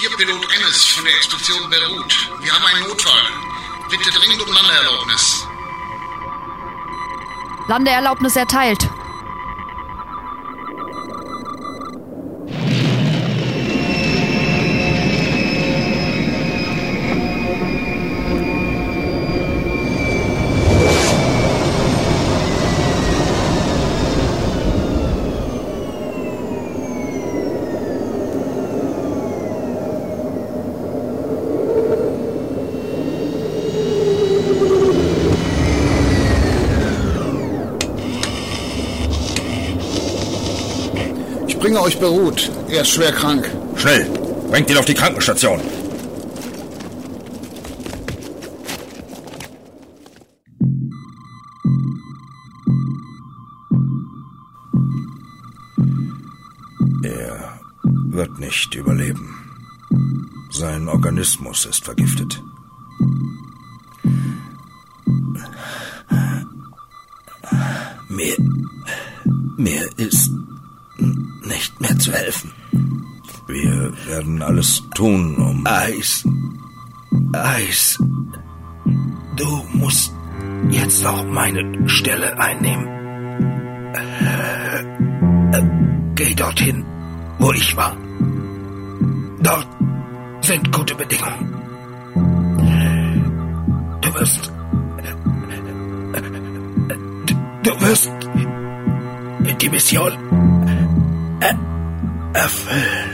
Hier Pilot Ennis von der Expedition Beirut. Wir haben einen Notfall. Bitte dringend um Landeerlaubnis. Landeerlaubnis erteilt. Bringe euch Beirut. Er ist schwer krank. Schnell, bringt ihn auf die Krankenstation. Er wird nicht überleben. Sein Organismus ist vergiftet. Mir, mir ist nicht mehr zu helfen. Wir werden alles tun, um... Eis, Eis, du musst jetzt auch meine Stelle einnehmen. Äh, äh, geh dorthin, wo ich war. Dort sind gute Bedingungen. Du wirst... Du, du wirst die Mission äh, erfüllen.